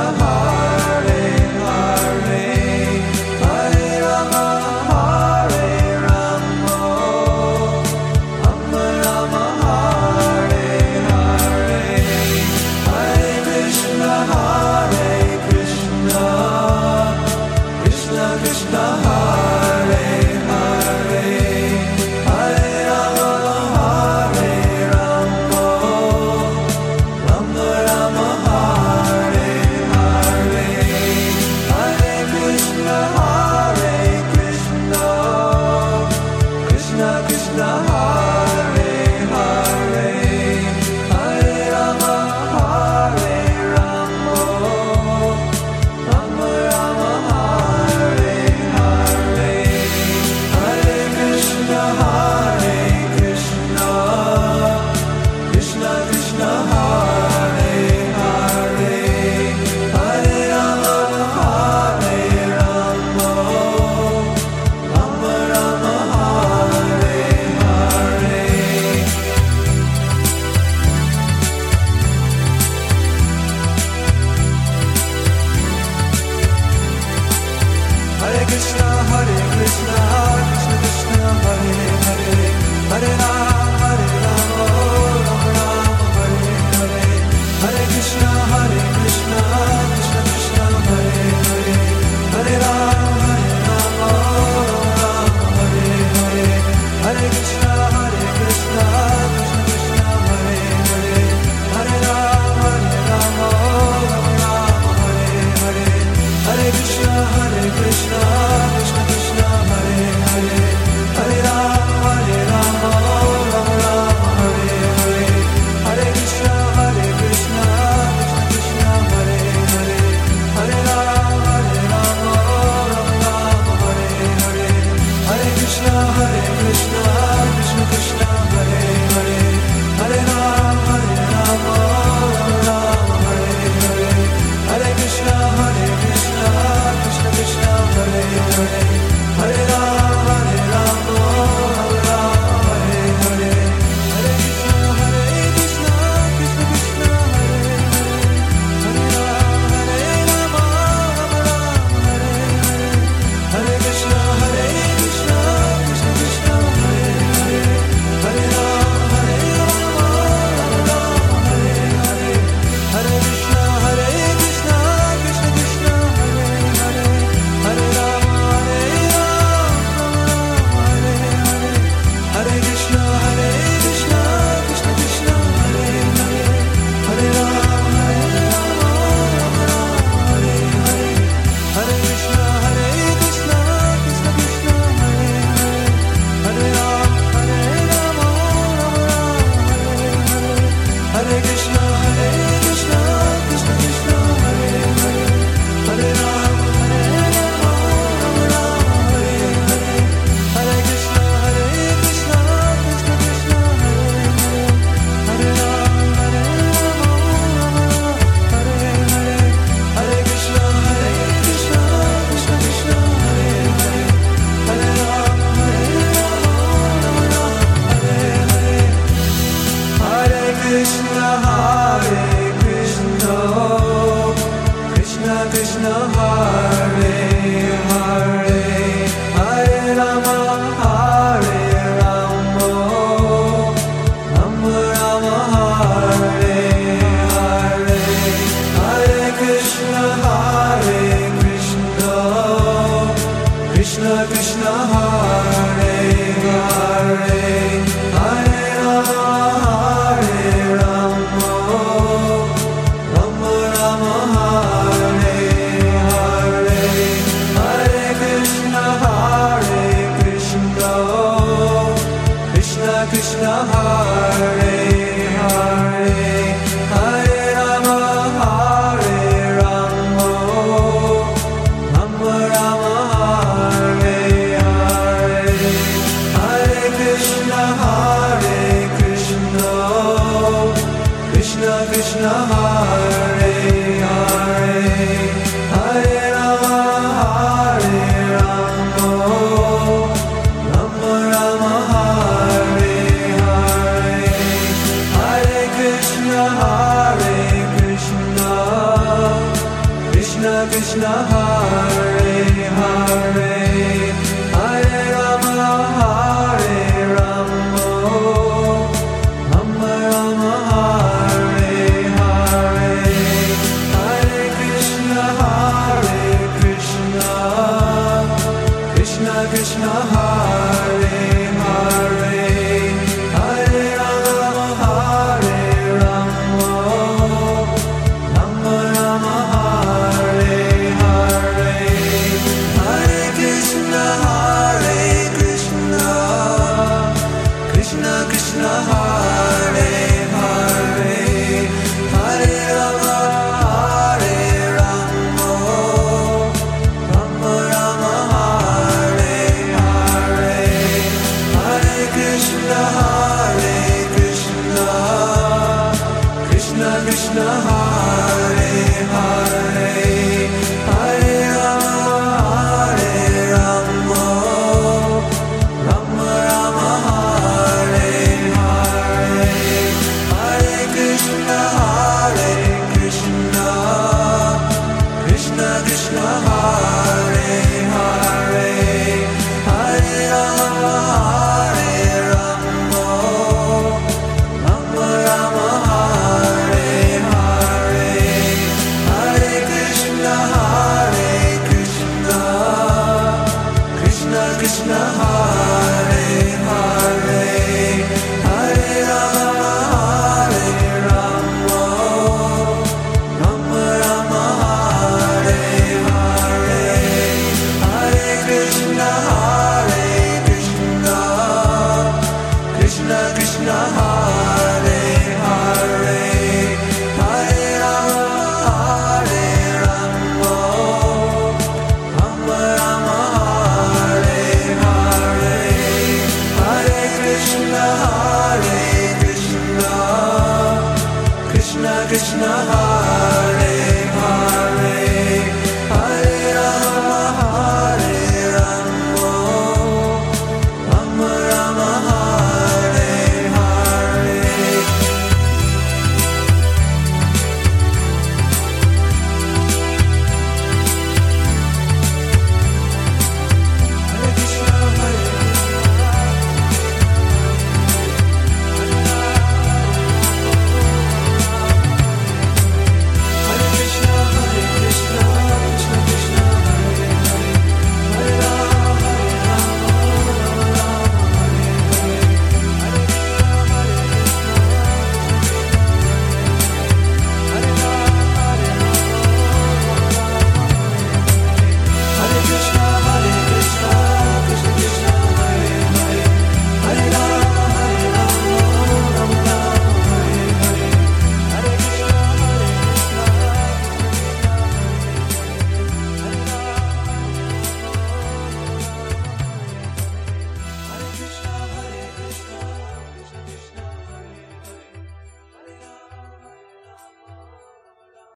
my heart. Hare Rama, Hare Rama, Hare Hare Krishna Hare Krishna